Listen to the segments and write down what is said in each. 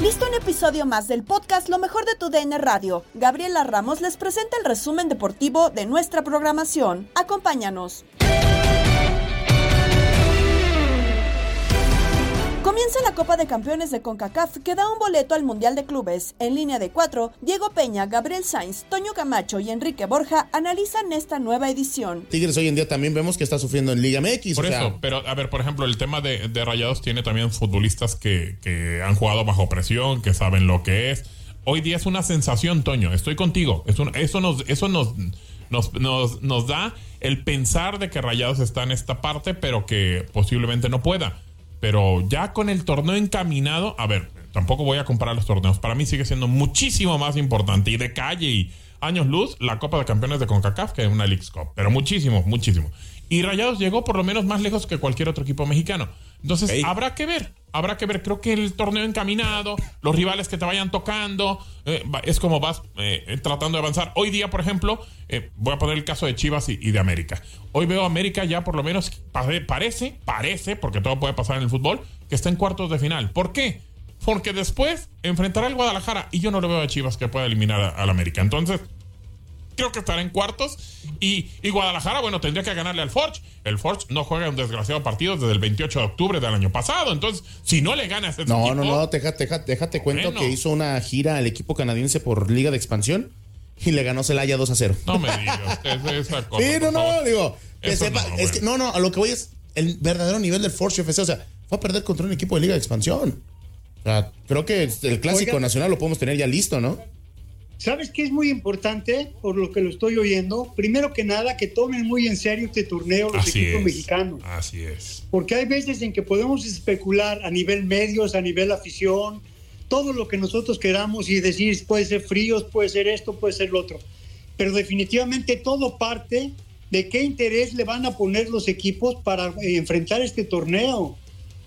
Listo un episodio más del podcast Lo mejor de tu DN Radio. Gabriela Ramos les presenta el resumen deportivo de nuestra programación. Acompáñanos. Comienza la Copa de Campeones de CONCACAF que da un boleto al Mundial de Clubes. En línea de cuatro, Diego Peña, Gabriel Sainz, Toño Camacho y Enrique Borja analizan esta nueva edición. Tigres hoy en día también vemos que está sufriendo en Liga MX. Por o sea, eso, pero a ver, por ejemplo, el tema de, de Rayados tiene también futbolistas que, que han jugado bajo presión, que saben lo que es. Hoy día es una sensación, Toño, estoy contigo. Es un- eso nos, eso nos, nos, nos, nos da el pensar de que Rayados está en esta parte, pero que posiblemente no pueda. Pero ya con el torneo encaminado, a ver, tampoco voy a comparar los torneos. Para mí sigue siendo muchísimo más importante y de calle y años luz la Copa de Campeones de CONCACAF que una Leagues Cup. Pero muchísimo, muchísimo. Y Rayados llegó por lo menos más lejos que cualquier otro equipo mexicano. Entonces, habrá que ver. Habrá que ver. Creo que el torneo encaminado, los rivales que te vayan tocando, eh, es como vas eh, tratando de avanzar. Hoy día, por ejemplo, eh, voy a poner el caso de Chivas y, de América. Hoy veo a América ya por lo menos pare- parece, parece, porque todo puede pasar en el fútbol, que está en cuartos de final. ¿Por qué? Porque después enfrentará al Guadalajara y yo no lo veo a Chivas que pueda eliminar al América. Entonces, creo que estará en cuartos. Y, y Guadalajara, bueno, tendría que ganarle al Forge. El Forge no juega un desgraciado partido desde el 28 de octubre del año pasado. Entonces, si no le gana a ese No, equipo, no, no, déjate, déjate, déjate cuento que hizo una gira al equipo canadiense por Liga de Expansión y le ganó Celaya 2 a 0. No me digas. es- esa cosa, Sí, no, no, favor. digo, que Eso sepa, no, es que, no, no, a lo que voy es el verdadero nivel del Forge FC, o sea, fue a perder contra un equipo de Liga de Expansión. O sea, creo que el clásico Oiga. nacional lo podemos tener ya listo, ¿no? ¿Sabes qué es muy importante, por lo que lo estoy oyendo? Primero que nada, que tomen muy en serio este torneo los Así equipos es. mexicanos. Así es. Porque hay veces en que podemos especular a nivel medios, a nivel afición, todo lo que nosotros queramos y decir, puede ser fríos, puede ser esto, puede ser lo otro. Pero definitivamente todo parte de qué interés le van a poner los equipos para eh, enfrentar este torneo.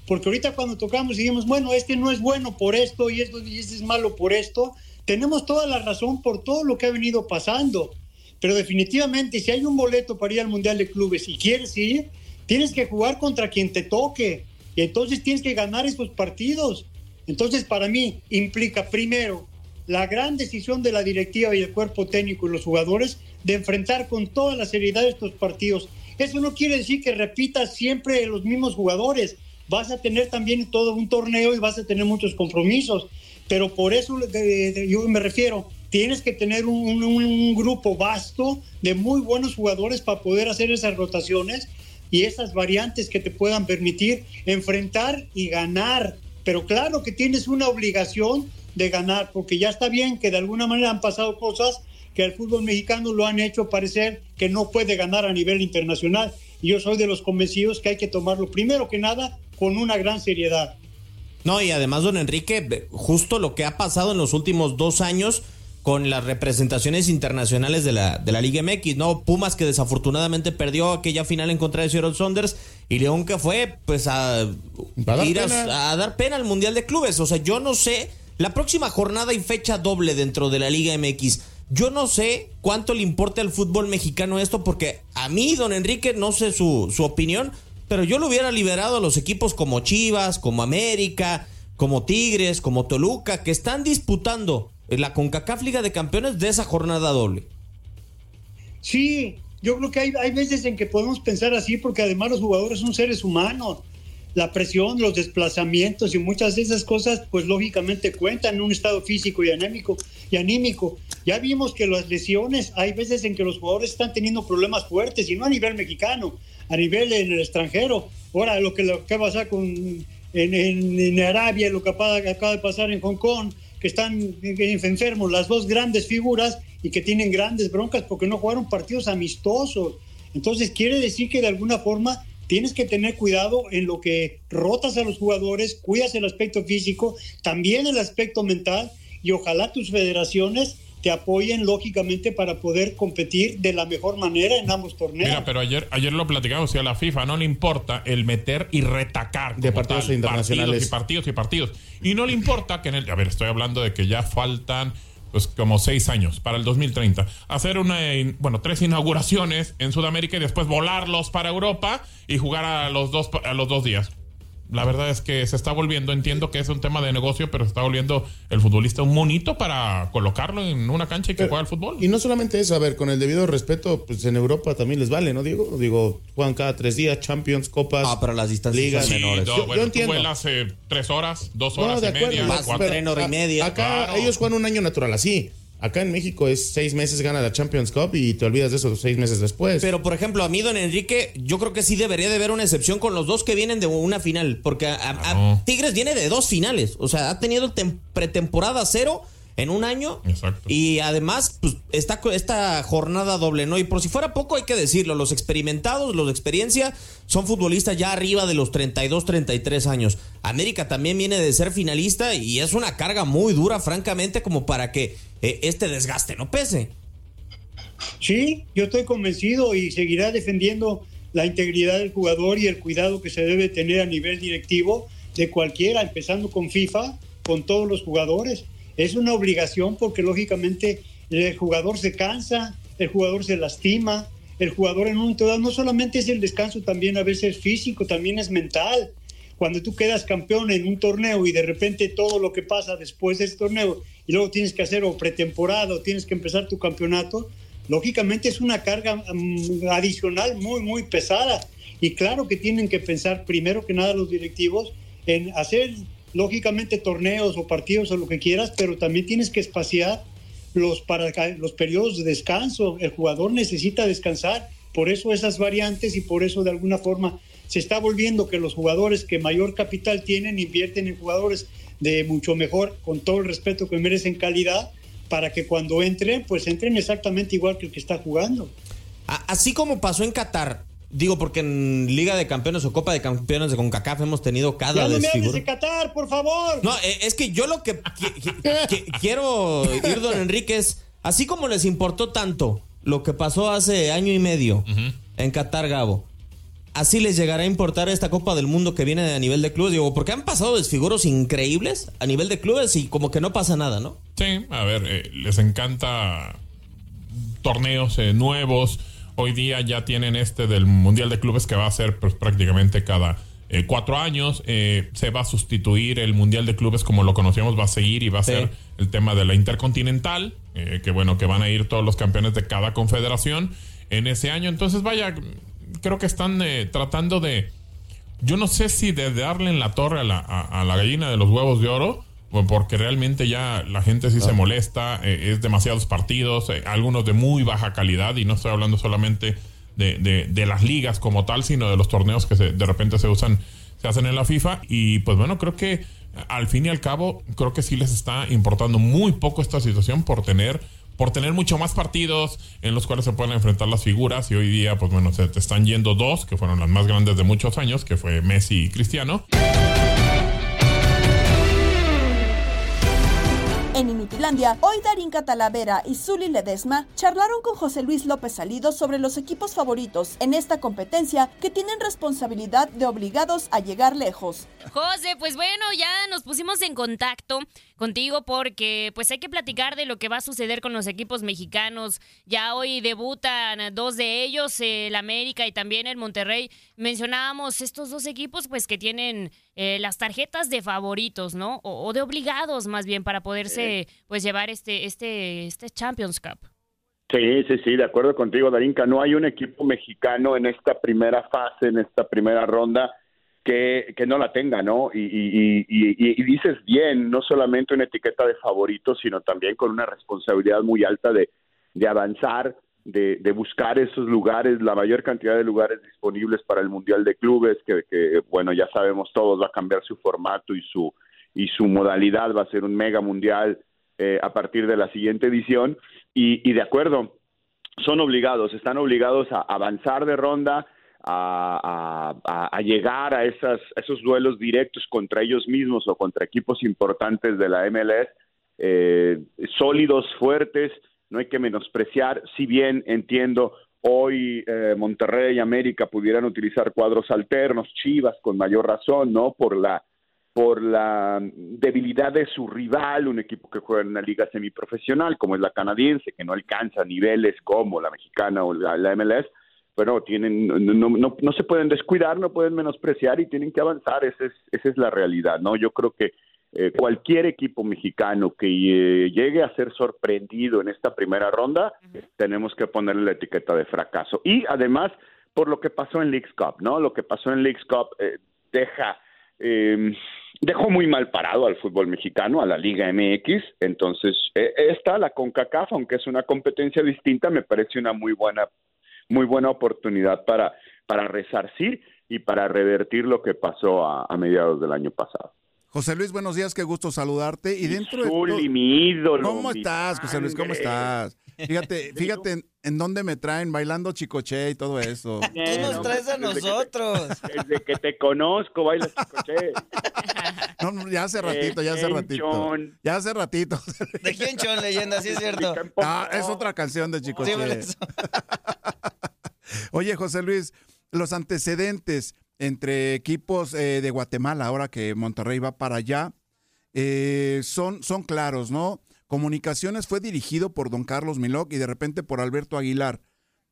Porque ahorita cuando tocamos y decimos, bueno, este no es bueno por esto y, esto, y este es malo por esto, tenemos toda la razón por todo lo que ha venido pasando. Pero definitivamente, si hay un boleto para ir al Mundial de Clubes y quieres ir, tienes que jugar contra quien te toque. Y entonces tienes que ganar esos partidos. Entonces, para mí, implica primero la gran decisión de la directiva y el cuerpo técnico y los jugadores de enfrentar con toda la seriedad estos partidos. Eso no quiere decir que repitas siempre los mismos jugadores. Vas a tener también todo un torneo y vas a tener muchos compromisos. Pero por eso yo me refiero, tienes que tener un, un- grupo vasto de muy buenos jugadores para poder hacer esas rotaciones y esas variantes que te puedan permitir enfrentar y ganar. Pero claro que tienes una obligación de ganar, porque ya está bien que de alguna manera han pasado cosas que el fútbol mexicano lo han hecho parecer que no puede ganar a nivel internacional. Y yo soy de los convencidos que hay que tomarlo primero que nada con una gran seriedad. No, y además, don Enrique, justo lo que ha pasado en los últimos dos años con las representaciones internacionales de la, de la Liga MX, ¿no? Pumas que desafortunadamente perdió aquella final en contra de Seattle Saunders y León que fue pues a, ir a, a, dar pena al Mundial de Clubes. O sea, yo no sé, la próxima jornada y fecha doble dentro de la Liga MX. Yo no sé cuánto le importa al fútbol mexicano esto porque a mí, don Enrique, no sé su, su opinión, pero yo lo hubiera liberado a los equipos como Chivas, como América, como Tigres, como Toluca, que están disputando la CONCACAF Liga de Campeones de esa jornada doble. Sí, yo creo que hay, hay veces en que podemos pensar así porque además los jugadores son seres humanos. La presión, los desplazamientos y muchas de esas cosas, pues lógicamente cuentan en un estado físico y anémico y anímico. Ya vimos que las lesiones, hay veces en que los jugadores están teniendo problemas fuertes y no a nivel mexicano, a nivel en el extranjero. Ahora lo que, lo que pasa con en Arabia, lo que acaba, acaba de pasar en Hong Kong, que están enfermos, las dos grandes figuras y que tienen grandes broncas porque no jugaron partidos amistosos. Entonces quiere decir que de alguna forma tienes que tener cuidado en lo que rotas a los jugadores, cuidas el aspecto físico, también el aspecto mental y ojalá tus federaciones te apoyen lógicamente para poder competir de la mejor manera en ambos torneos. Mira, pero ayer, ayer lo platicamos, si a la FIFA no le importa el meter y retacar de partidos tal, internacionales. Partidos y partidos y partidos. Y no le importa que en el. A ver, estoy hablando de que ya faltan pues como seis años para el 2030. Hacer una, bueno, tres inauguraciones en Sudamérica y después volarlos para Europa y jugar a los dos, a los dos días la verdad es que se está volviendo, entiendo que es un tema de negocio, pero se está volviendo el futbolista un monito para colocarlo en una cancha y que juegue al fútbol. Y no solamente eso, a ver, con el debido respeto, pues en Europa también les vale, ¿no, Diego? Digo, juegan cada tres días, Champions, Copas. Ah, pero las distancias ligas menores. No, Yo- bueno, yo entiendo. Tú vuelas eh, tres horas, dos No, horas de y acuerdo, media, más, cuatro. pero y media. Acá Claro. ellos juegan un año natural así. Acá en México es seis meses gana la Champions Cup y te olvidas de eso seis meses después. Pero, por ejemplo, a mí, don Enrique, yo creo que sí debería de haber una excepción con los dos que vienen de una final. Porque a-. Tigres viene de dos finales. O sea, ha tenido tem- pretemporada cero en un año. Exacto. Y además, pues, está esta jornada doble, ¿no? Y por si fuera poco, hay que decirlo, los experimentados, los de experiencia, son futbolistas ya arriba de los 32, 33 años. América también viene de ser finalista y es una carga muy dura, francamente, como para que eh, este desgaste no pese. Sí, yo estoy convencido y seguirá defendiendo la integridad del jugador y el cuidado que se debe tener a nivel directivo de cualquiera, empezando con FIFA, con todos los jugadores. Es una obligación porque lógicamente el jugador se cansa, el jugador se lastima, el jugador en un no solamente es el descanso, también a veces físico, también es mental. Cuando tú quedas campeón en un torneo y de repente todo lo que pasa después de ese torneo y luego tienes que hacer o pretemporada o tienes que empezar tu campeonato, lógicamente es una carga mm, adicional muy, muy pesada. Y claro que tienen que pensar primero que nada los directivos en hacer, lógicamente, torneos o partidos o lo que quieras, pero también tienes que espaciar los, para, los periodos de descanso. El jugador necesita descansar. Por eso esas variantes y por eso de alguna forma se está volviendo que los jugadores que mayor capital tienen invierten en jugadores de mucho mejor, con todo el respeto que merecen calidad, para que cuando entren, pues entren exactamente igual que el que está jugando. Así como pasó en Qatar, digo porque en Liga de Campeones o Copa de Campeones de CONCACAF hemos tenido cada Ya no me de Qatar, por favor. No, eh, es que yo lo que, qui- qui- qui- quiero ir, don Enrique, es, así como les importó tanto lo que pasó hace año y medio en Qatar, Gabo, así les llegará a importar esta Copa del Mundo que viene a nivel de clubes. Digo, porque han pasado desfiguros increíbles a nivel de clubes y como que no pasa nada, ¿no? Sí, a ver, eh, les encanta torneos eh, nuevos. Hoy día ya tienen este del Mundial de Clubes que va a ser pues, prácticamente cada eh, cuatro años. Eh, se va a sustituir el Mundial de Clubes como lo conocíamos, va a seguir y va a Sí. ser el tema de la Intercontinental, eh, que bueno, que van a ir todos los campeones de cada confederación en ese año. Entonces, vaya, creo que están eh, tratando de yo no sé si de darle en la torre a la, a, a la gallina de los huevos de oro, porque realmente ya la gente sí se molesta, eh, es demasiados partidos, eh, algunos de muy baja calidad, y no estoy hablando solamente de, de, de las ligas como tal, sino de los torneos que se, de repente se usan, se hacen en la FIFA. Y pues bueno, creo que al fin y al cabo, creo que sí les está importando muy poco esta situación por tener por tener mucho más partidos en los cuales se pueden enfrentar las figuras. Y hoy día pues bueno se te están yendo dos que fueron las más grandes de muchos años que fue Messi y Cristiano En Inutilandia, hoy Darín Catalavera y Zuli Ledesma charlaron con José Luis López Salido sobre los equipos favoritos en esta competencia que tienen responsabilidad de obligados a llegar lejos. José, pues bueno, ya nos pusimos en contacto contigo porque pues hay que platicar de lo que va a suceder con los equipos mexicanos. Ya hoy debutan dos de ellos, el América y también el Monterrey. Mencionábamos estos dos equipos pues que tienen eh, las tarjetas de favoritos, ¿no? O, o, de obligados más bien para poderse pues llevar este, este, este Champions Cup. Sí, sí, sí, de acuerdo contigo, Darinka. No hay un equipo mexicano en esta primera fase, en esta primera ronda, que, que no la tenga, ¿no? Y, y, y, y, dices bien, no solamente una etiqueta de favorito, sino también con una responsabilidad muy alta de, de avanzar, de, de, buscar esos lugares, la mayor cantidad de lugares disponibles para el Mundial de Clubes, que, que bueno, ya sabemos todos, va a cambiar su formato y su, y su modalidad, va a ser un mega mundial eh, a partir de la siguiente edición. Y, y de acuerdo, son obligados, están obligados a avanzar de ronda, a, llegar a, esas, esos duelos directos contra ellos mismos o contra equipos importantes de la MLS, eh, sólidos, fuertes, no hay que menospreciar, si bien entiendo hoy eh, Monterrey y América pudieran utilizar cuadros alternos, Chivas con mayor razón, ¿no? Por la por la debilidad de su rival, un equipo que juega en una liga semiprofesional como es la canadiense, que no alcanza niveles como la mexicana o la MLS, bueno, tienen, no, no, no, se pueden descuidar, no pueden menospreciar y tienen que avanzar, esa es, esa es la realidad, ¿no? Yo creo que eh, cualquier equipo mexicano que eh, llegue a ser sorprendido en esta primera ronda, uh -huh. tenemos que ponerle la etiqueta de fracaso. Y además, por lo que pasó en Leagues Cup, ¿no? Lo que pasó en Leagues Cup eh, deja eh, dejó muy mal parado al fútbol mexicano, a la Liga MX. Entonces, eh, esta, la CONCACAF, aunque es una competencia distinta, me parece una muy buena, muy buena oportunidad para, para resarcir y para revertir lo que pasó a, a mediados del año pasado. José Luis, buenos días, qué gusto saludarte. Y dentro de mi ídolo. ¿Cómo estás, José Luis? ¿Cómo estás? Fíjate, fíjate en, en, dónde me traen bailando chicoche y todo eso. Tú nos traes a nosotros. Desde que te, desde que te conozco, bailas chicoche. No, no, ya hace ratito, ya hace ratito. Ya hace ratito. ¿De quién Chon, leyenda? Sí es cierto. Ah, es otra canción de chicoche. Sí, Oye, José Luis, los antecedentes entre equipos eh, de Guatemala, ahora que Monterrey va para allá, eh, son, son claros, ¿no? Comunicaciones fue dirigido por don Carlos Miloc y de repente por Alberto Aguilar.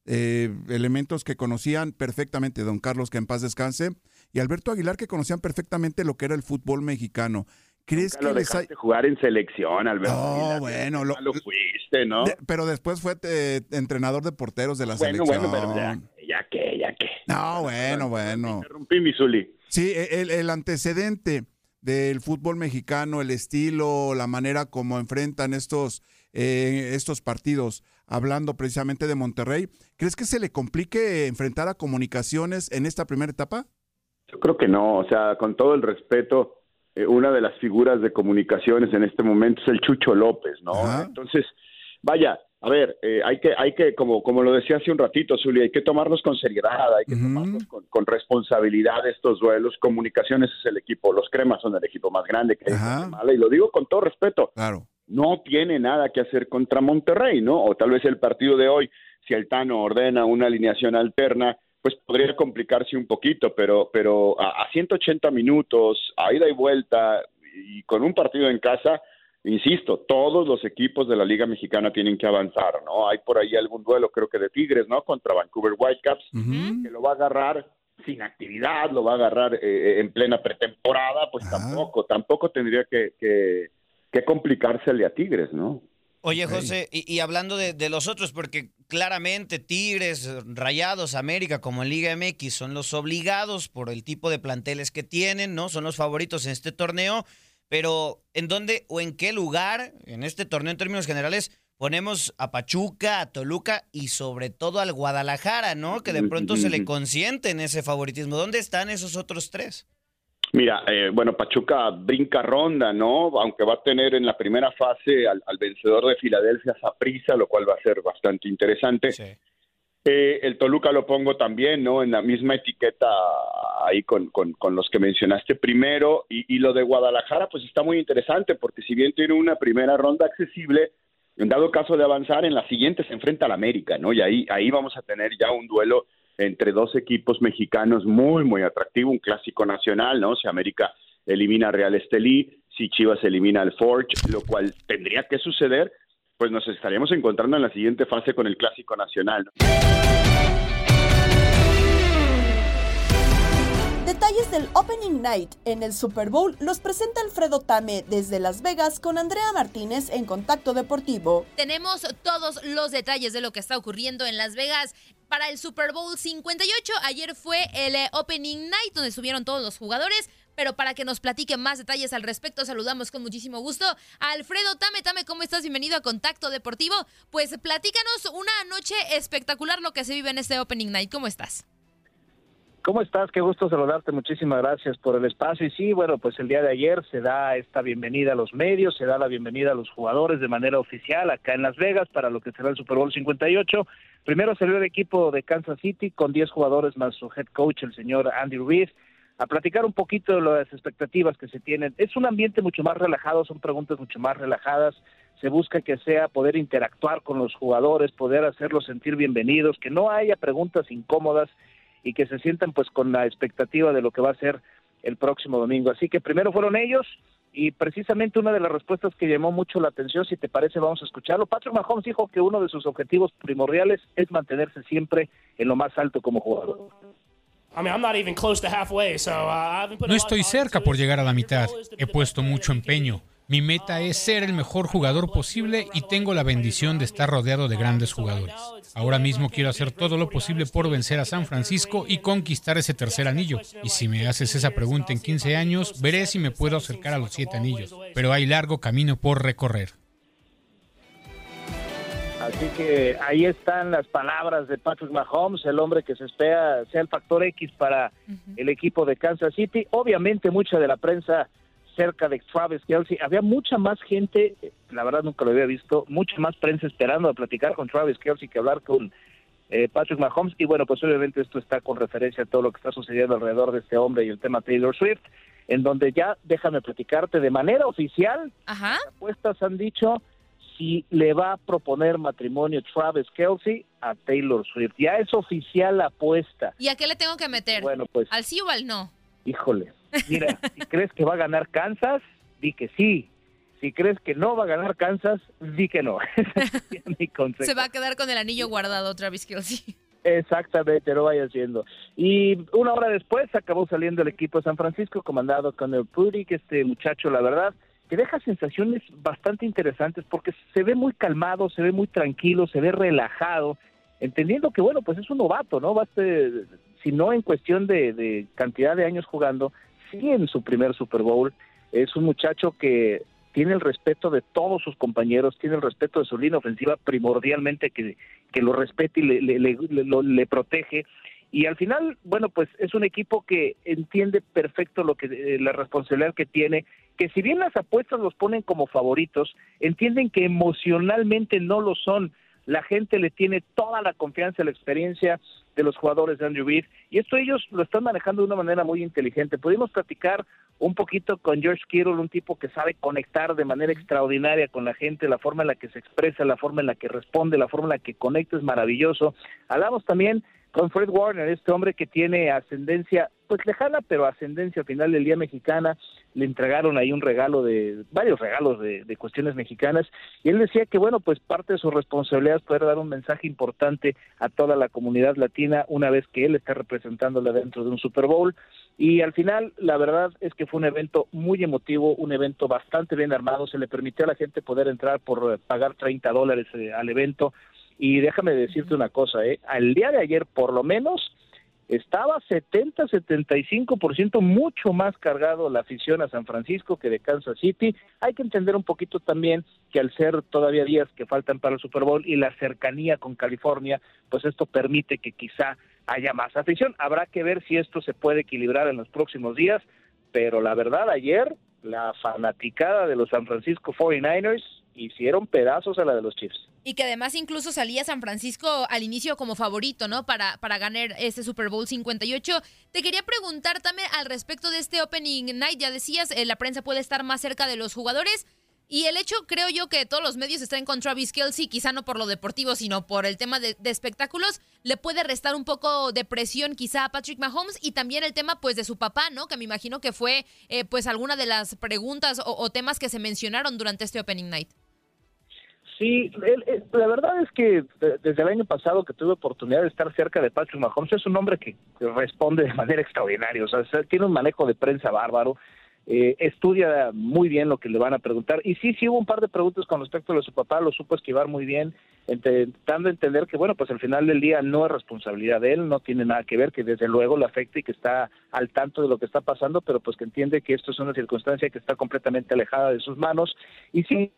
Eh, elementos que conocían perfectamente, don Carlos, que en paz descanse, y Alberto Aguilar, que conocían perfectamente lo que era el fútbol mexicano. ¿Crees Nunca que les hay... jugar en selección, Alberto? No, Aguilar, bueno, lo, lo fuiste, ¿no? De, pero después fue te, entrenador de porteros de la bueno, selección. Bueno, pero ya, ya que, ya que. No, bueno, bueno. Interrumpí mi Zuli. Sí, el, el antecedente del fútbol mexicano, el estilo, la manera como enfrentan estos, eh, estos partidos, hablando precisamente de Monterrey, ¿crees que se le complique enfrentar a comunicaciones en esta primera etapa? Yo creo que no, o sea, con todo el respeto, eh, una de las figuras de comunicaciones en este momento es el Chucho López, ¿no? Ajá. Entonces, vaya, a ver, eh, hay que, hay que, como, como lo decía hace un ratito, Zuli, hay que tomarlos con seriedad, hay que uh -huh. tomarlos con, con, responsabilidad estos duelos. Comunicaciones es el equipo, los cremas son el equipo más grande que hay en Guatemala, y lo digo con todo respeto. Claro. No tiene nada que hacer contra Monterrey, ¿no? O tal vez el partido de hoy, si el Tano ordena una alineación alterna, pues podría complicarse un poquito, pero, pero a, a 180 minutos, a ida y vuelta, y con un partido en casa, insisto, todos los equipos de la Liga Mexicana tienen que avanzar, ¿no? Hay por ahí algún duelo, creo que de Tigres, ¿no? Contra Vancouver Whitecaps, uh -huh. que lo va a agarrar sin actividad, lo va a agarrar eh, en plena pretemporada, pues uh -huh. tampoco, tampoco tendría que, que, que complicársele a Tigres, ¿no? Oye, José, y, y hablando de, de, los otros, porque claramente Tigres, Rayados, América, como en Liga MX, son los obligados por el tipo de planteles que tienen, ¿no? Son los favoritos en este torneo pero ¿en dónde o en qué lugar en este torneo en términos generales ponemos a Pachuca, a Toluca y sobre todo al Guadalajara, ¿no? Que de pronto se le consiente en ese favoritismo. ¿Dónde están esos otros tres? Mira, eh, bueno, Pachuca brinca ronda, ¿no? Aunque va a tener en la primera fase al, vencedor de Filadelfia, Saprisa, lo cual va a ser bastante interesante. Eh, el Toluca lo pongo también, ¿no? En la misma etiqueta ahí con, con, los que mencionaste primero. Y, y, lo de Guadalajara, pues está muy interesante, porque si bien tiene una primera ronda accesible, en dado caso de avanzar, en la siguiente se enfrenta al América, ¿no? Y ahí, ahí vamos a tener ya un duelo entre dos equipos mexicanos muy, muy atractivo, un clásico nacional, ¿no? Si América elimina a Real Estelí, si Chivas elimina al Forge, lo cual tendría que suceder, pues nos estaríamos encontrando en la siguiente fase con el clásico nacional. Detalles del Opening Night en el Super Bowl los presenta Alfredo Tame desde Las Vegas con Andrea Martínez en Contacto Deportivo. Tenemos todos los detalles de lo que está ocurriendo en Las Vegas para el Super Bowl 58. Ayer fue el eh, Opening Night donde subieron todos los jugadores. Pero para que nos platique más detalles al respecto, saludamos con muchísimo gusto a Alfredo Tame. Tame, ¿cómo estás? Bienvenido a Contacto Deportivo. Pues platícanos una noche espectacular lo que se vive en este Opening Night. ¿Cómo estás? ¿Cómo estás? Qué gusto saludarte. Muchísimas gracias por el espacio. Y sí, bueno, pues el día de ayer se da esta bienvenida a los medios, se da la bienvenida a los jugadores de manera oficial acá en Las Vegas para lo que será el Super Bowl 58. Primero salió el equipo de Kansas City con 10 jugadores más su head coach, el señor Andy Ruiz, a platicar un poquito de las expectativas que se tienen. Es un ambiente mucho más relajado, son preguntas mucho más relajadas. Se busca que sea poder interactuar con los jugadores, poder hacerlos sentir bienvenidos, que no haya preguntas incómodas y que se sientan pues con la expectativa de lo que va a ser el próximo domingo. Así que primero fueron ellos y precisamente una de las respuestas que llamó mucho la atención, si te parece, vamos a escucharlo. Patrick Mahomes dijo que uno de sus objetivos primordiales es mantenerse siempre en lo más alto como jugador. No estoy cerca por llegar a la mitad. He puesto mucho empeño. Mi meta es ser el mejor jugador posible y tengo la bendición de estar rodeado de grandes jugadores. Ahora mismo quiero hacer todo lo posible por vencer a San Francisco y conquistar ese tercer anillo. Y si me haces esa pregunta en 15 años, veré si me puedo acercar a los siete anillos. Pero hay largo camino por recorrer. Así que ahí están las palabras de Patrick Mahomes, el hombre que se espera sea el factor X para el equipo de Kansas City. Obviamente mucha de la prensa cerca de Travis Kelsey. Había mucha más gente, la verdad nunca lo había visto, mucha más prensa esperando a platicar con Travis Kelsey que hablar con eh, Patrick Mahomes. Y bueno, pues obviamente esto está con referencia a todo lo que está sucediendo alrededor de este hombre y el tema Taylor Swift, en donde ya déjame platicarte de manera oficial, Ajá. las apuestas han dicho si le va a proponer matrimonio Travis Kelsey a Taylor Swift. Ya es oficial la apuesta. ¿Y a qué le tengo que meter? Bueno, pues. ¿Al sí o al no? Híjole, Mira, si crees que va a ganar Kansas, di que sí. Si crees que no va a ganar Kansas, di que no. Se va a quedar con el anillo guardado Travis Kelsey. Exactamente, lo vaya haciendo. Y una hora después acabó saliendo el equipo de San Francisco, comandado con el Puri, que este muchacho, la verdad, que deja sensaciones bastante interesantes porque se ve muy calmado, se ve muy tranquilo, se ve relajado, entendiendo que, bueno, pues es un novato, ¿no? Si no en cuestión de, de cantidad de años jugando, sí en su primer Super Bowl. Es un muchacho que tiene el respeto de todos sus compañeros, tiene el respeto de su línea ofensiva, primordialmente que, que lo respete y le, le, le, protege. Y al final, bueno, pues es un equipo que entiende perfecto lo que eh, la responsabilidad que tiene, que si bien las apuestas los ponen como favoritos, entienden que emocionalmente no lo son. La gente le tiene toda la confianza, la experiencia de los jugadores de Andrew Reid y esto ellos lo están manejando de una manera muy inteligente. Pudimos platicar un poquito con George Kittle, un tipo que sabe conectar de manera extraordinaria con la gente, la forma en la que se expresa, la forma en la que responde, la forma en la que conecta es maravilloso. Hablamos también con Fred Warner, este hombre que tiene ascendencia, pues lejana, pero ascendencia al final del día mexicana, le entregaron ahí un regalo de, varios regalos de, de, cuestiones mexicanas, y él decía que bueno, pues parte de su responsabilidad es poder dar un mensaje importante a toda la comunidad latina una vez que él está representándola dentro de un Super Bowl, y al final la verdad es que fue un evento muy emotivo, un evento bastante bien armado, se le permitió a la gente poder entrar por pagar 30 dólares eh, al evento, y déjame decirte una cosa, ¿eh? al día de ayer por lo menos estaba 70-75% mucho más cargado la afición a San Francisco que de Kansas City. Hay que entender un poquito también que al ser todavía días que faltan para el Super Bowl y la cercanía con California, pues esto permite que quizá haya más afición. Habrá que ver si esto se puede equilibrar en los próximos días, pero la verdad ayer la fanaticada de los San Francisco 49ers hicieron pedazos a la de los Chiefs. Y que además incluso salía San Francisco al inicio como favorito, ¿no? Para, para ganar este Super Bowl 58. Te quería preguntar también al respecto de este Opening Night. Ya decías, eh, la prensa puede estar más cerca de los jugadores. Y el hecho, creo yo, que todos los medios están con Travis Kelsey, quizá no por lo deportivo, sino por el tema de, espectáculos, le puede restar un poco de presión quizá a Patrick Mahomes y también el tema pues de su papá, ¿no? Que me imagino que fue eh, pues alguna de las preguntas o, o temas que se mencionaron durante este Opening Night. Sí, la verdad es que desde el año pasado que tuve oportunidad de estar cerca de Patrick Mahomes, es un hombre que responde de manera extraordinaria, o sea, tiene un manejo de prensa bárbaro, eh, estudia muy bien lo que le van a preguntar, y sí, sí hubo un par de preguntas con respecto a lo de su papá, lo supo esquivar muy bien, intentando entender que, bueno, pues al final del día no es responsabilidad de él, no tiene nada que ver, que desde luego le afecta y que está al tanto de lo que está pasando, pero pues que entiende que esto es una circunstancia que está completamente alejada de sus manos, y sí,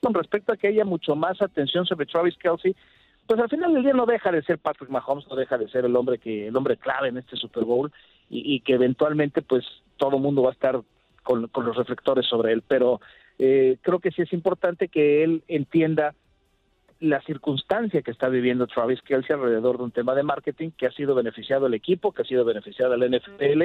con respecto a que haya mucho más atención sobre Travis Kelsey, pues al final del día no deja de ser Patrick Mahomes, no deja de ser el hombre que el hombre clave en este Super Bowl y, que eventualmente pues todo el mundo va a estar con, los reflectores sobre él, pero eh, creo que sí es importante que él entienda la circunstancia que está viviendo Travis Kelsey alrededor de un tema de marketing que ha sido beneficiado al equipo, que ha sido beneficiado al NFL.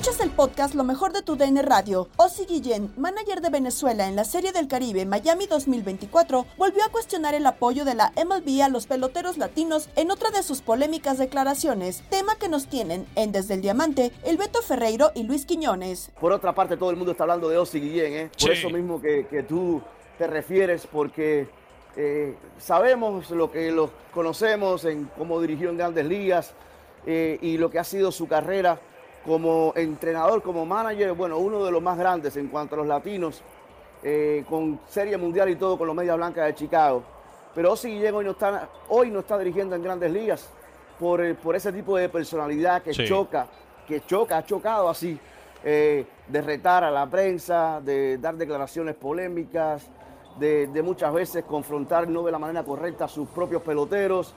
Escuchas el podcast Lo mejor de tu DN Radio. Ozzy Guillén, manager de Venezuela en la Serie del Caribe Miami 2024, volvió a cuestionar el apoyo de la MLB a los peloteros latinos en otra de sus polémicas declaraciones, tema que nos tienen en Desde el Diamante, el Beto Ferreiro y Luis Quiñones. Por otra parte, todo el mundo está hablando de Ozzy Guillén, ¿eh? Por eso mismo que, que tú te refieres, porque eh, sabemos lo que lo conocemos en cómo dirigió en grandes ligas eh, y lo que ha sido su carrera como entrenador, como manager, bueno, uno de los más grandes en cuanto a los latinos, eh, con Serie Mundial y todo con los Medias Blancas de Chicago. Pero Ozzy Guillén hoy no está, hoy no está dirigiendo en grandes ligas por, por ese tipo de personalidad que choca, que choca, ha chocado así, de retar a la prensa, de dar declaraciones polémicas, de, muchas veces confrontar no de la manera correcta a sus propios peloteros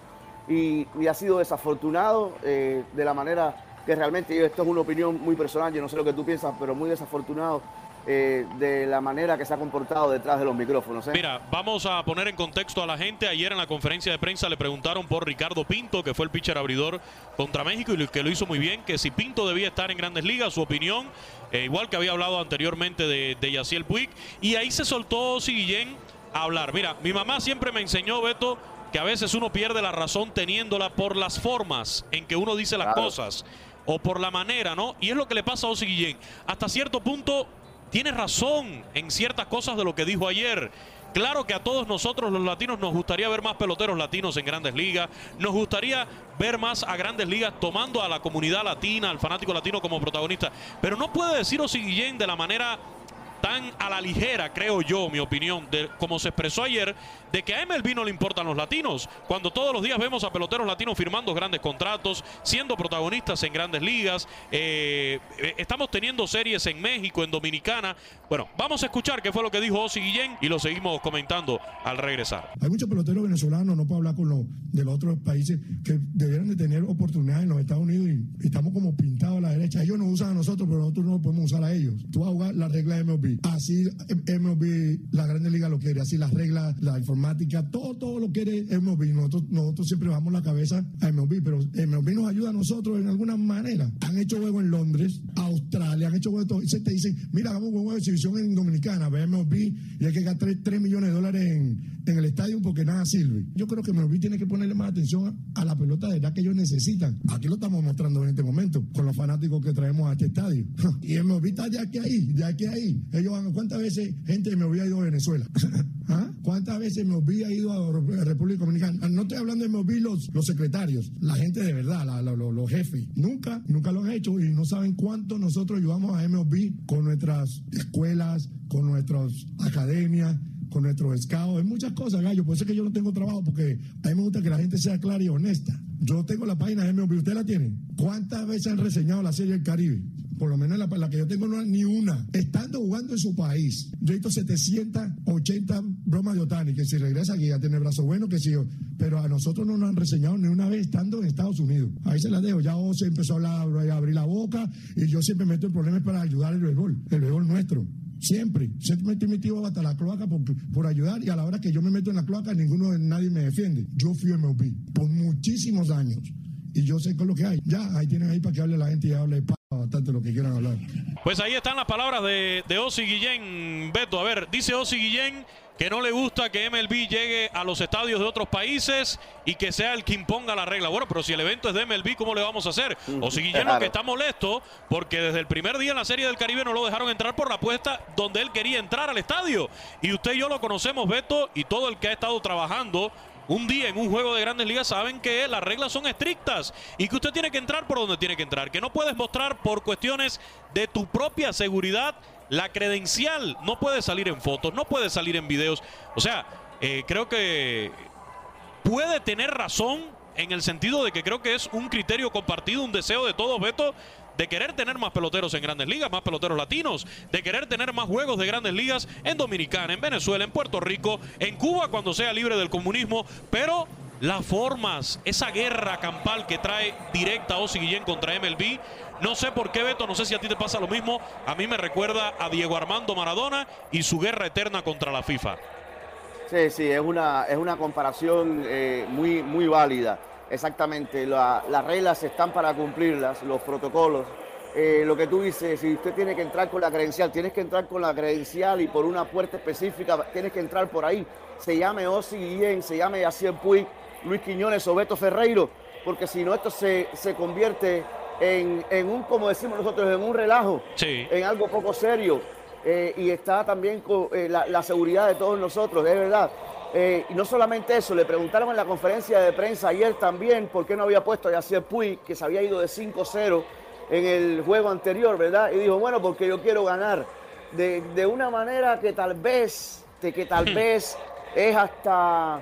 y, ha sido desafortunado eh, de la manera que realmente, esto es una opinión muy personal, yo no sé lo que tú piensas, pero muy desafortunado eh, de la manera que se ha comportado detrás de los micrófonos. ¿eh? Mira, vamos a poner en contexto a la gente. Ayer en la conferencia de prensa le preguntaron por Ricardo Pinto, que fue el pitcher abridor contra México y que lo hizo muy bien, que si Pinto debía estar en grandes ligas, su opinión, igual que había hablado anteriormente de, de Yaciel Puig. Y ahí se soltó Guillén hablar. Mira, mi mamá siempre me enseñó, Beto, que a veces uno pierde la razón teniéndola por las formas en que uno dice las cosas o por la manera, ¿no? Y es lo que le pasa a Osi Guillén. Hasta cierto punto tiene razón en ciertas cosas de lo que dijo ayer. Claro que a todos nosotros los latinos nos gustaría ver más peloteros latinos en grandes ligas, nos gustaría ver más a grandes ligas tomando a la comunidad latina, al fanático latino como protagonista, pero no puede decir Osi Guillén de la manera tan a la ligera, creo yo, mi opinión, de como se expresó ayer, de que a MLB no le importan los latinos, cuando todos los días vemos a peloteros latinos firmando grandes contratos, siendo protagonistas en grandes ligas, eh, eh, estamos teniendo series en México, en Dominicana. Bueno, vamos a escuchar qué fue lo que dijo Ozzy Guillén y lo seguimos comentando al regresar. Hay muchos peloteros venezolanos, no puedo hablar con los de los otros países, que deberían de tener oportunidades en los Estados Unidos y, estamos como pintados a la derecha. Ellos nos usan a nosotros, pero nosotros no podemos usar a ellos. Tú vas a jugar de MLB. Así MLB, la Grande Liga lo quiere, así las reglas, la todo, todo lo quiere MLB. Nosotros, nosotros siempre bajamos la cabeza a MLB, pero MLB nos ayuda a nosotros en alguna manera. Han hecho juego en Londres, Australia, han hecho juego todo. Y se te dicen, mira, hagamos juego de exhibición en Dominicana, ve MLB, y hay que gastar 3, millones de dólares en, en, el estadio porque nada sirve. Yo creo que MLB tiene que ponerle más atención a, la pelota de edad que ellos necesitan. Aquí lo estamos mostrando en este momento, con los fanáticos que traemos a este estadio. y MLB está de aquí a ahí, de aquí a ahí. Ellos ¿cuántas veces gente me había ido a Venezuela? ¿Ah? ¿Cuántas veces había ido a República Dominicana? No estoy hablando de MLB los, los secretarios, la gente de verdad, los jefes. Nunca, nunca lo han hecho y no saben cuánto nosotros ayudamos a MLB con nuestras escuelas, con nuestras academias, con nuestros scouts, en muchas cosas, gallo. Por eso es que yo no tengo trabajo, porque a mí me gusta que la gente sea clara y honesta. Yo tengo la página de MLB, ¿usted la tiene? ¿Cuántas veces han reseñado la serie del Caribe? Por lo menos la, la que yo tengo no ni una. Estando jugando en su país, yo he visto 780 bromas de Otani, que si regresa aquí ya tiene brazo bueno, que si pero a nosotros no nos han reseñado ni una vez estando en Estados Unidos. Ahí se la dejo. Ya se empezó a, hablar, a abrir la boca y yo siempre meto el problema para ayudar el béisbol, el béisbol nuestro. Siempre. Siempre me he metido hasta la cloaca por, por, ayudar y a la hora que yo me meto en la cloaca, ninguno, nadie me defiende. Yo fui MLB por muchísimos años y yo sé con lo que hay. Ya, ahí tienen ahí para que hable la gente y hable bastante lo que quieran hablar. Pues ahí están las palabras de, de Osi Guillén, Beto. A ver, dice Osi Guillén que no le gusta que MLB llegue a los estadios de otros países y que sea el que imponga la regla. Bueno, pero si el evento es de MLB, ¿cómo le vamos a hacer? O si Guillermo que está molesto porque desde el primer día en la Serie del Caribe no lo dejaron entrar por la apuesta donde él quería entrar al estadio. Y usted y yo lo conocemos, Beto, y todo el que ha estado trabajando un día en un juego de grandes ligas saben que las reglas son estrictas y que usted tiene que entrar por donde tiene que entrar, que no puedes mostrar por cuestiones de tu propia seguridad la credencial no puede salir en fotos, no puede salir en videos. O sea, eh, creo que puede tener razón en el sentido de que creo que es un criterio compartido, un deseo de todos, Beto, de querer tener más peloteros en grandes ligas, más peloteros latinos, de querer tener más juegos de grandes ligas en Dominicana, en Venezuela, en Puerto Rico, en Cuba cuando sea libre del comunismo, pero las formas, esa guerra campal que trae directa Osi Guillén contra MLB, no sé por qué, Beto, no sé si a ti te pasa lo mismo. A mí me recuerda a Diego Armando Maradona y su guerra eterna contra la FIFA. Sí, sí, es una, es una comparación eh, muy, muy válida. Exactamente, las reglas están para cumplirlas, los protocolos. Eh, lo que tú dices, si usted tiene que entrar con la credencial, tienes que entrar con la credencial y por una puerta específica, tienes que entrar por ahí. Se llame Osi Guillén, se llame Yacier Puig, Luis Quiñones o Beto Ferreiro, porque si no esto se, se convierte en, un, como decimos nosotros, en un relajo, en algo poco serio. Eh, y está también con, eh, la, seguridad de todos nosotros, de verdad. Eh, y no solamente eso, le preguntaron en la conferencia de prensa ayer también por qué no había puesto a Yacier Puy, que se había ido de 5-0 en el juego anterior, ¿verdad? Y dijo, bueno, porque yo quiero ganar de, de una manera que tal vez, de que tal vez es hasta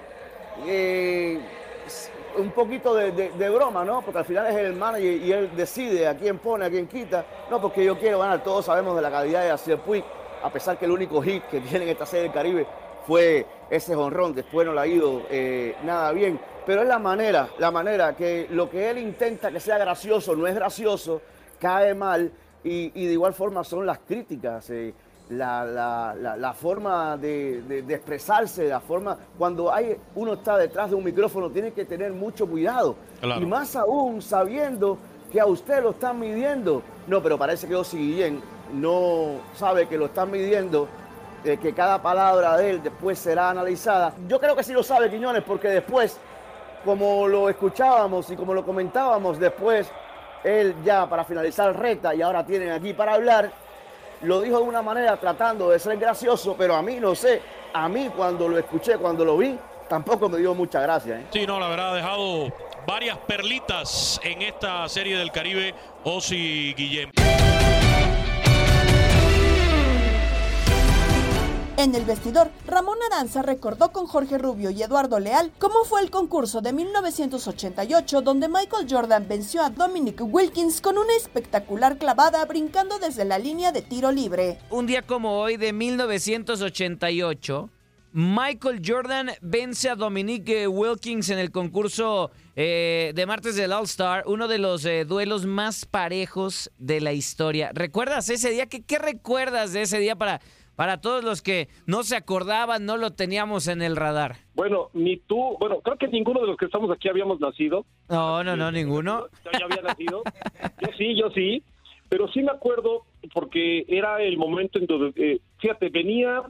un poquito de, broma, ¿no? Porque al final es el manager y él decide a quién pone, a quién quita. No, porque yo quiero ganar. Todos sabemos de la calidad de Asier Puig, a pesar que el único hit que tiene en esta serie del Caribe fue ese jonrón. Después no le ha ido eh, nada bien. Pero es la manera, la manera que lo que él intenta que sea gracioso no es gracioso, cae mal. Y, de igual forma son las críticas. Eh, la, forma de, expresarse, la forma. Cuando hay, uno está detrás de un micrófono, tiene que tener mucho cuidado. Y más aún sabiendo que a usted lo están midiendo. No, pero parece que Osi Guillén no sabe que lo están midiendo, eh, que cada palabra de él después será analizada. Yo creo que sí lo sabe Quiñones, porque después, como lo escuchábamos y como lo comentábamos, después él ya para finalizar reta y ahora tienen aquí para hablar lo dijo de una manera tratando de ser gracioso, pero a mí no sé, a mí cuando lo escuché, cuando lo vi, tampoco me dio mucha gracia. ¿eh? Sí, no, la verdad ha dejado varias perlitas en esta serie del Caribe, Osi Guillem. En el vestidor, Ramón Aranza recordó con Jorge Rubio y Eduardo Leal cómo fue el concurso de 1988 donde Michael Jordan venció a Dominic Wilkins con una espectacular clavada brincando desde la línea de tiro libre. Un día como hoy de 1988, Michael Jordan vence a Dominic Wilkins en el concurso eh, de martes del All Star, uno de los eh, duelos más parejos de la historia. ¿Recuerdas ese día? ¿Qué, ¿Qué recuerdas de ese día para para todos los que no se acordaban, no lo teníamos en el radar. Bueno, ni tú, bueno, creo que ninguno de los que estamos aquí habíamos nacido. No, no, no, ninguno. Ya había nacido. Yo sí, yo sí. Pero sí me acuerdo porque era el momento en donde, eh, fíjate, venía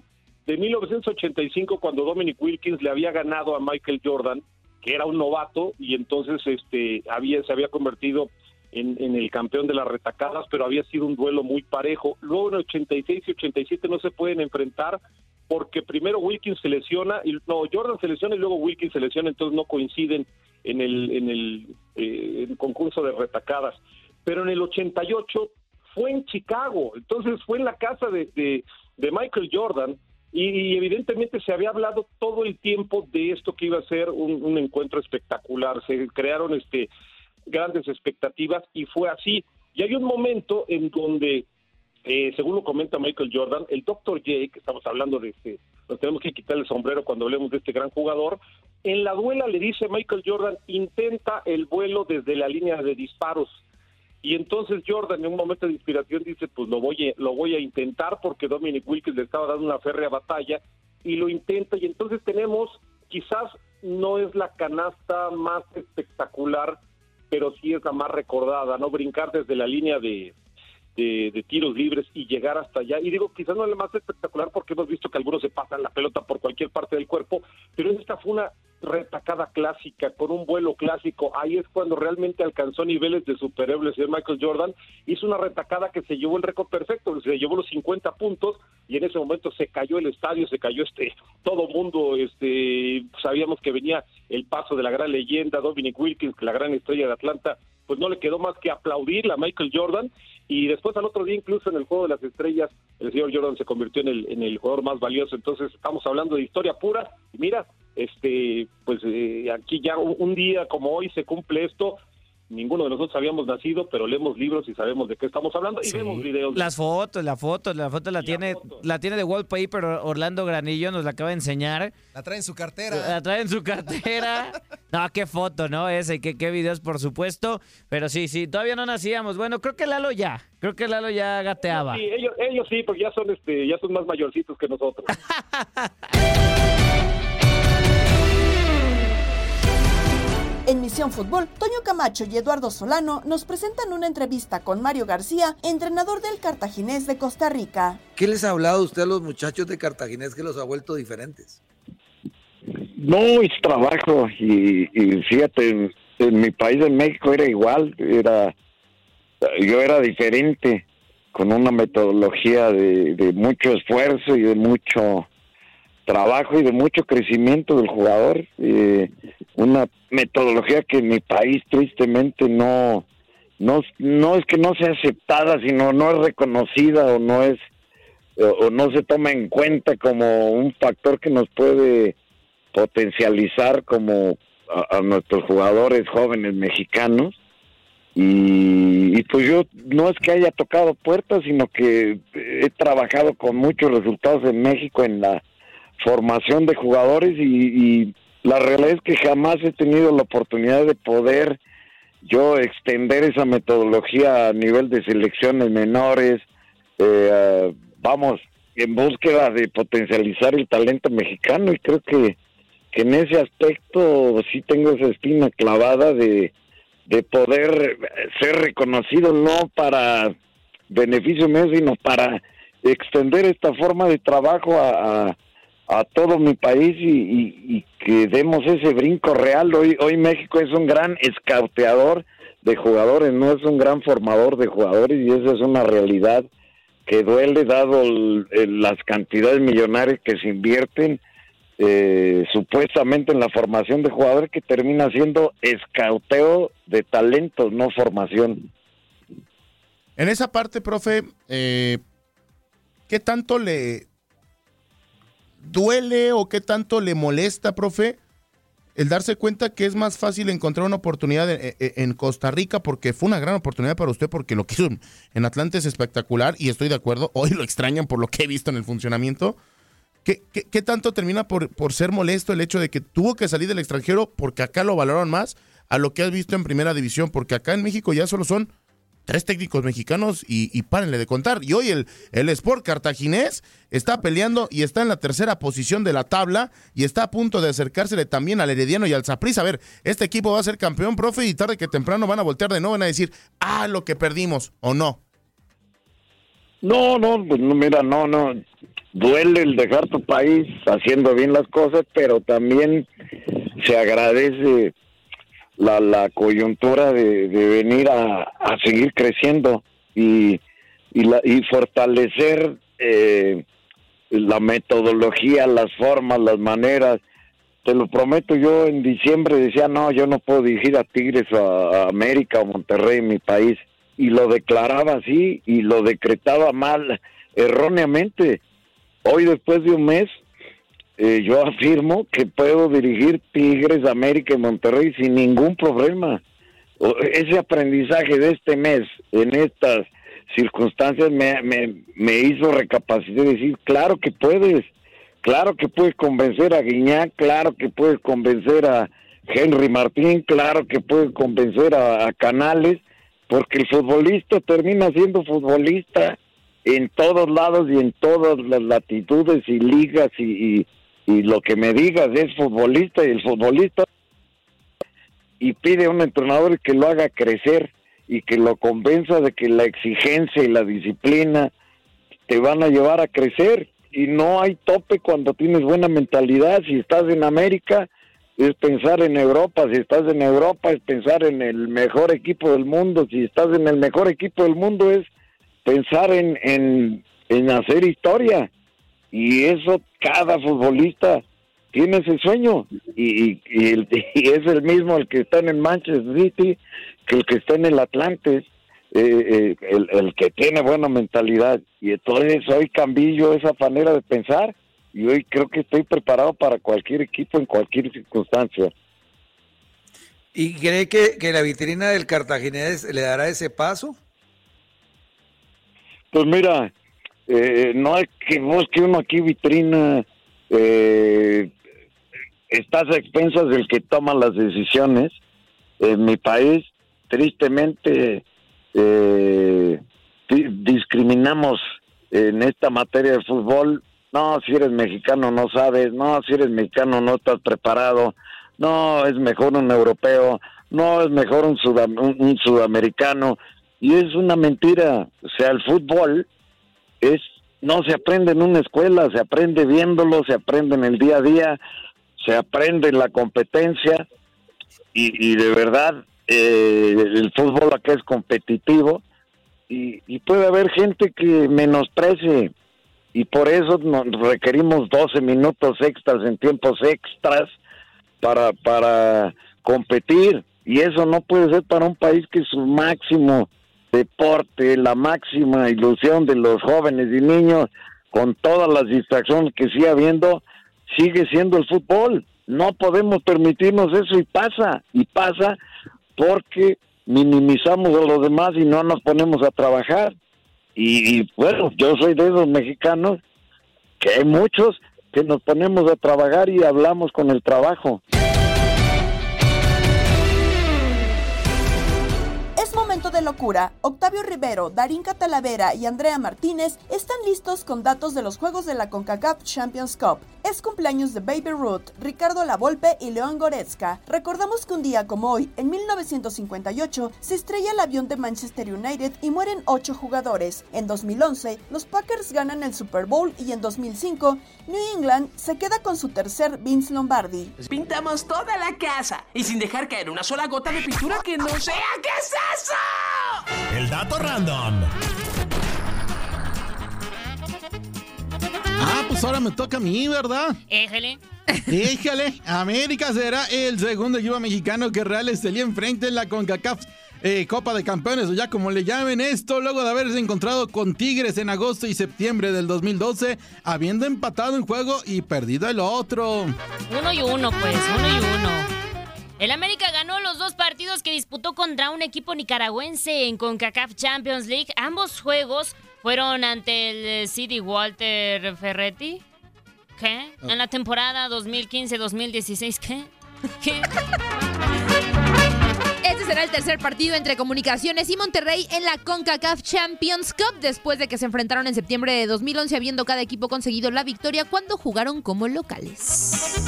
de 1985 cuando Dominic Wilkins le había ganado a Michael Jordan, que era un novato y entonces este había se había convertido en, en, el campeón de las retacadas, pero había sido un duelo muy parejo. Luego en 86 y 87 no se pueden enfrentar porque primero Wilkins se lesiona, y, no, Jordan se lesiona y luego Wilkins se lesiona, entonces no coinciden en el, en el, eh, el concurso de retacadas. Pero en el 88 fue en Chicago, entonces fue en la casa de, de, Michael Jordan, y, evidentemente se había hablado todo el tiempo de esto que iba a ser un, encuentro espectacular. Se crearon este grandes expectativas y fue así. Y hay un momento en donde, eh, según lo comenta Michael Jordan, el Dr. J, que estamos hablando de este, nos tenemos que quitar el sombrero cuando hablemos de este gran jugador, en la duela le dice Michael Jordan, intenta el vuelo desde la línea de disparos. Y entonces Jordan en un momento de inspiración dice, pues lo voy a, lo voy a intentar porque Dominic Wilkins le estaba dando una férrea batalla y lo intenta y entonces tenemos, quizás no es la canasta más espectacular, pero sí es la más recordada, ¿no? Brincar desde la línea de, de, de, tiros libres y llegar hasta allá. Y digo, quizás no es la más espectacular porque hemos visto que algunos se pasan la pelota por cualquier parte del cuerpo, pero esta fue una retacada clásica, con un vuelo clásico. Ahí es cuando realmente alcanzó niveles de superhéroe el señor Michael Jordan. Hizo una retacada que se llevó el récord perfecto, se llevó los 50 puntos y en ese momento se cayó el estadio, se cayó este, todo mundo, este, sabíamos que venía el paso de la gran leyenda Dominic Wilkins, la gran estrella de Atlanta, pues no le quedó más que aplaudir a Michael Jordan y después al otro día incluso en el juego de las estrellas el señor Jordan se convirtió en el, en el jugador más valioso. Entonces estamos hablando de historia pura. Y mira este pues eh, aquí ya un, un, día como hoy se cumple esto ninguno de nosotros habíamos nacido, pero leemos libros y sabemos de qué estamos hablando y sí. vemos videos. Las fotos, la foto, la foto la tiene, foto. la tiene de wallpaper Orlando Granillo, nos la acaba de enseñar. La trae en su cartera. La trae en su cartera. no, qué foto, ¿no? Ese, qué, qué videos, por supuesto. Pero sí, sí, todavía no nacíamos. Bueno, creo que Lalo ya. Creo que Lalo ya gateaba. Sí, ellos, ellos sí, porque ya son, este, ya son más mayorcitos que nosotros. En Misión Fútbol, Toño Camacho y Eduardo Solano nos presentan una entrevista con Mario García, entrenador del Cartaginés de Costa Rica. ¿Qué les ha hablado usted a los muchachos de Cartaginés que los ha vuelto diferentes? No, es trabajo y, y fíjate, en, en, mi país, en México, era igual, era yo era diferente, con una metodología de, de mucho esfuerzo y de mucho trabajo y de mucho crecimiento del jugador, eh, una metodología que en mi país tristemente no, no, no es que no sea aceptada, sino no es reconocida o no es o, no se toma en cuenta como un factor que nos puede potencializar como a, a nuestros jugadores jóvenes mexicanos. Y, y, pues yo no es que haya tocado puertas, sino que he trabajado con muchos resultados en México en la formación de jugadores y, la realidad es que jamás he tenido la oportunidad de poder yo extender esa metodología a nivel de selecciones menores, eh, vamos, en búsqueda de potencializar el talento mexicano y creo que, que en ese aspecto sí tengo esa espina clavada de, de poder ser reconocido no para beneficio mío, sino para extender esta forma de trabajo a a todo mi país y, que demos ese brinco real. Hoy, hoy México es un gran escauteador de jugadores, no es un gran formador de jugadores y esa es una realidad que duele dado el, las cantidades millonarias que se invierten eh, supuestamente en la formación de jugadores que termina siendo escauteo de talentos, no formación. En esa parte, profe, eh, ¿qué tanto le duele o qué tanto le molesta, profe, el darse cuenta que es más fácil encontrar una oportunidad en, Costa Rica porque fue una gran oportunidad para usted porque lo que hizo en Atlanta es espectacular y estoy de acuerdo, hoy lo extrañan por lo que he visto en el funcionamiento. ¿Qué, qué, qué tanto termina por, por ser molesto el hecho de que tuvo que salir del extranjero porque acá lo valoraron más a lo que has visto en primera división? Porque acá en México ya solo son tres técnicos mexicanos y, párenle de contar. Y hoy el, el Sport cartaginés está peleando y está en la tercera posición de la tabla y está a punto de acercársele también al Herediano y al Saprissa. A ver, este equipo va a ser campeón, profe, y tarde que temprano van a voltear de nuevo, van a decir, ah, lo que perdimos, o no. No, no, pues no, mira, no, no. Duele el dejar tu país haciendo bien las cosas, pero también se agradece la, la coyuntura de, venir a, a seguir creciendo y, y, la, y fortalecer eh, la metodología, las formas, las maneras. Te lo prometo, yo en diciembre decía, no, yo no puedo dirigir a Tigres, a, a América o Monterrey, mi país. Y lo declaraba así y lo decretaba mal, erróneamente. Hoy, después de un mes, eh, yo afirmo que puedo dirigir Tigres, América y Monterrey sin ningún problema. Ese aprendizaje de este mes, en estas circunstancias, me, me, me hizo recapacitar y decir, claro que puedes, claro que puedes convencer a Guiñac, claro que puedes convencer a Henry Martín, claro que puedes convencer a, Canales, porque el futbolista termina siendo futbolista en todos lados y en todas las latitudes y ligas y, y lo que me digas es futbolista y el futbolista y pide a un entrenador que lo haga crecer y que lo convenza de que la exigencia y la disciplina te van a llevar a crecer. Y no hay tope cuando tienes buena mentalidad. Si estás en América es pensar en Europa, si estás en Europa es pensar en el mejor equipo del mundo, si estás en el mejor equipo del mundo es pensar en, en, en hacer historia y eso cada futbolista tiene ese sueño. Y, y- y el- y es el mismo el que está en el Manchester City que el que está en el Atlantis eh, eh, el, el que tiene buena mentalidad. Y entonces hoy cambié esa manera de pensar. Y hoy creo que estoy preparado para cualquier equipo en cualquier circunstancia. ¿Y cree que, que la vitrina del cartaginés le dará ese paso? Pues mira, eh, no hay que busque uno aquí vitrina, eh, estás a expensas del que toma las decisiones. En mi país, tristemente, eh, di- discriminamos en esta materia de fútbol. No, si eres mexicano no sabes, no, si eres mexicano no estás preparado, no, es mejor un europeo, no, es mejor un, un- un sudamericano. Y es una mentira. O sea, el fútbol es no se aprende en una escuela, se aprende viéndolo, se aprende en el día a día, se aprende en la competencia y, de verdad eh, el fútbol acá es competitivo y, y puede haber gente que menosprecie y por eso nos requerimos 12 minutos extras en tiempos extras para, para competir y eso no puede ser para un país que su máximo deporte, la máxima ilusión de los jóvenes y niños con todas las distracciones que sigue habiendo, sigue siendo el fútbol. No podemos permitirnos eso y pasa, y pasa porque minimizamos a los demás y no nos ponemos a trabajar. Y, y, bueno, yo soy de esos mexicanos que hay muchos que nos ponemos a trabajar y hablamos con el trabajo. De locura. Octavio Rivero, Darinka Talavera y Andrea Martínez están listos con datos de los juegos de la CONCACAF Champions Cup. Es cumpleaños de Baby Ruth, Ricardo Lavolpe y León Goretzka. Recordamos que un día como hoy, en 1958, se estrella el avión de Manchester United y mueren ocho jugadores. En 2011, los Packers ganan el Super Bowl y en 2005, New England se queda con su tercer Vince Lombardi. Pintamos toda la casa y sin dejar caer una sola gota de pintura que no sea. ¿Qué es eso? El dato random. Ah, pues ahora me toca a mí, ¿verdad? Éjele. Déjale, América será el segundo equipo mexicano que Real Estelí enfrente en la CONCACAF eh, Copa de Campeones, o ya como le llamen esto, luego de haberse encontrado con Tigres en agosto y septiembre del 2012, habiendo empatado un juego y perdido el otro. Uno y uno, pues, uno y uno. El América ganó los dos partidos que disputó contra un equipo nicaragüense en CONCACAF Champions League. Ambos juegos fueron ante el City Walter Ferretti. ¿Qué? En la temporada 2015-2016, ¿qué? ¿Qué? Este será el tercer partido entre Comunicaciones y Monterrey en la CONCACAF Champions Cup después de que se enfrentaron en septiembre de 2011 habiendo cada equipo conseguido la victoria cuando jugaron como locales.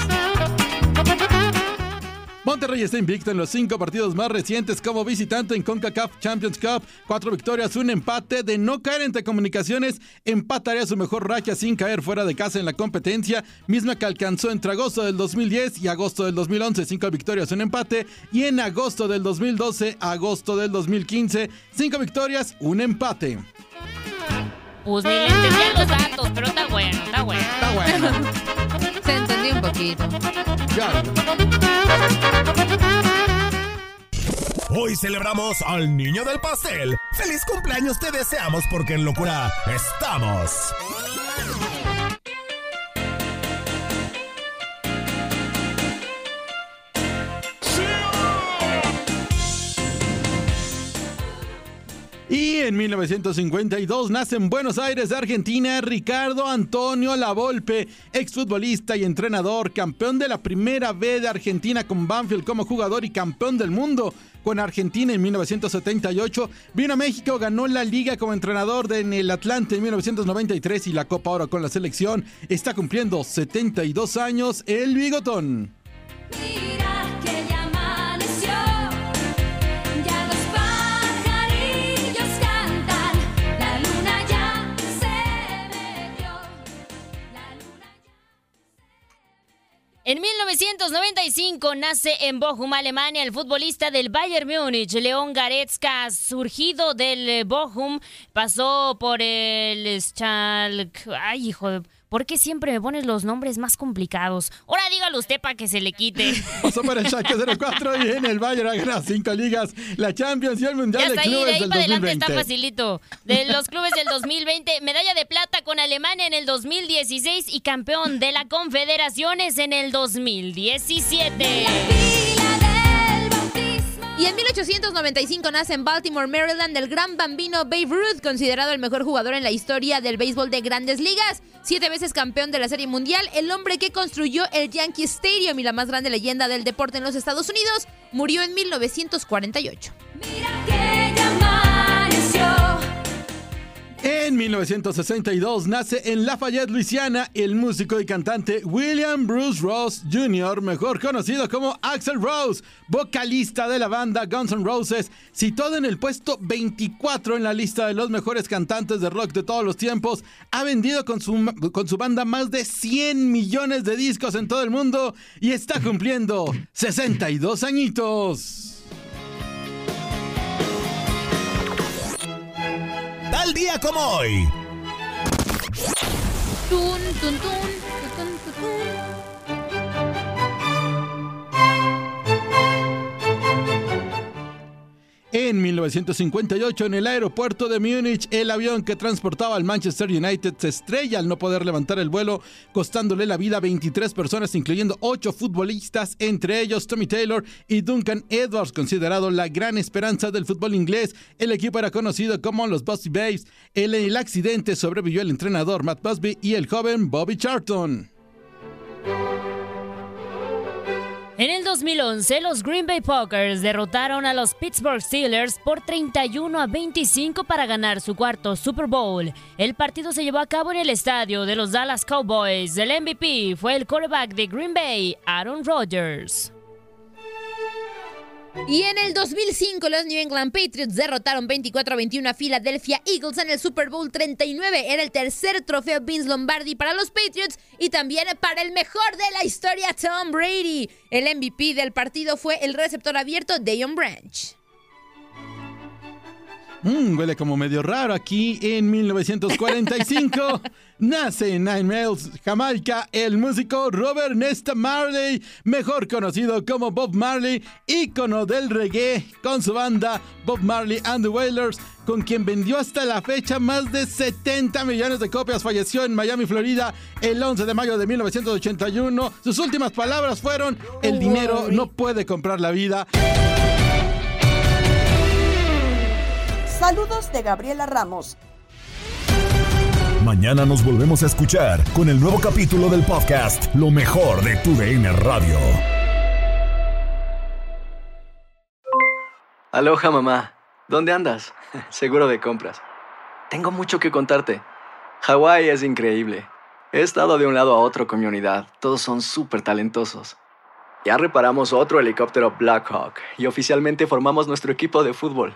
Monterrey está invicto en los cinco partidos más recientes como visitante en CONCACAF Champions Cup. Cuatro victorias, un empate. De no caer entre comunicaciones, empataría su mejor racha sin caer fuera de casa en la competencia, misma que alcanzó entre agosto del 2010 y agosto del 2011. Cinco victorias, un empate. Y en agosto del 2012, agosto del 2015, cinco victorias, un empate. Pues ni le entendía los datos, pero está bueno, está bueno. Está bueno. Se entendió un poquito. Hoy celebramos al niño del pastel. ¡Feliz cumpleaños te deseamos porque en locura estamos! Y en 1952 nace en Buenos Aires, Argentina, Ricardo Antonio Lavolpe, exfutbolista y entrenador, campeón de la primera B de Argentina con Banfield como jugador y campeón del mundo con Argentina en 1978. Vino a México, ganó la liga como entrenador de, en el Atlante en 1993 y la Copa Oro con la selección. Está cumpliendo 72 años el bigotón. Mira En 1995 nace en Bochum, Alemania, el futbolista del Bayern Múnich, León Goretzka, surgido del eh, Bochum, pasó por el Schalke. Ay, hijo de... ¿Por qué siempre me pones los nombres más complicados? Ahora dígalo usted para que se le quite. Pasó para el Schalke 04 y en el Bayern ha ganado cinco ligas, la Champions y el Mundial Ya de está ahí, de Clubes ahí del para adelante 2020. está facilito. De los clubes del 2020, medalla de plata con Alemania en el 2016 y campeón de la Confederaciones en el 2017. Y en 1895 nace en Baltimore, Maryland, el gran bambino Babe Ruth, considerado el mejor jugador en la historia del béisbol de grandes ligas. Siete veces campeón de la Serie Mundial, el hombre que construyó el Yankee Stadium y la más grande leyenda del deporte en los Estados Unidos, murió en 1948. En 1962 nace en Lafayette, Luisiana, el músico y cantante William Bruce Ross Jr., mejor conocido como Axel Rose, vocalista de la banda Guns N' Roses, situado en el puesto 24 en la lista de los mejores cantantes de rock de todos los tiempos. Ha vendido con su, con su banda más de 100 millones de discos en todo el mundo y está cumpliendo 62 añitos. Tal día como hoy. En 1958, en el aeropuerto de Múnich, el avión que transportaba al Manchester United se estrella al no poder levantar el vuelo, costándole la vida a 23 personas, incluyendo 8 futbolistas, entre ellos Tommy Taylor y Duncan Edwards, considerado la gran esperanza del fútbol inglés. El equipo era conocido como los Busby Babes. En el accidente sobrevivió el entrenador Matt Busby y el joven Bobby Charlton. En el 2011, los Green Bay Packers derrotaron a los Pittsburgh Steelers por 31 a 25 para ganar su cuarto Super Bowl. El partido se llevó a cabo en el estadio de los Dallas Cowboys. El MVP fue el quarterback de Green Bay, Aaron Rodgers. Y en el 2005 los New England Patriots derrotaron 24 a 21 a Philadelphia Eagles en el Super Bowl 39. Era el tercer trofeo Vince Lombardi para los Patriots y también para el mejor de la historia Tom Brady. El MVP del partido fue el receptor abierto Deion Branch. Mm, huele como medio raro aquí en 1945. nace en Nine Miles, Jamaica, el músico Robert Nesta Marley, mejor conocido como Bob Marley, ícono del reggae, con su banda Bob Marley and the Wailers, con quien vendió hasta la fecha más de 70 millones de copias. Falleció en Miami, Florida, el 11 de mayo de 1981. Sus últimas palabras fueron: El dinero no puede comprar la vida. Saludos de Gabriela Ramos. Mañana nos volvemos a escuchar con el nuevo capítulo del podcast Lo mejor de tu DN Radio. Aloha mamá, ¿dónde andas? Seguro de compras. Tengo mucho que contarte. Hawái es increíble. He estado de un lado a otro con mi unidad. Todos son súper talentosos. Ya reparamos otro helicóptero Blackhawk y oficialmente formamos nuestro equipo de fútbol.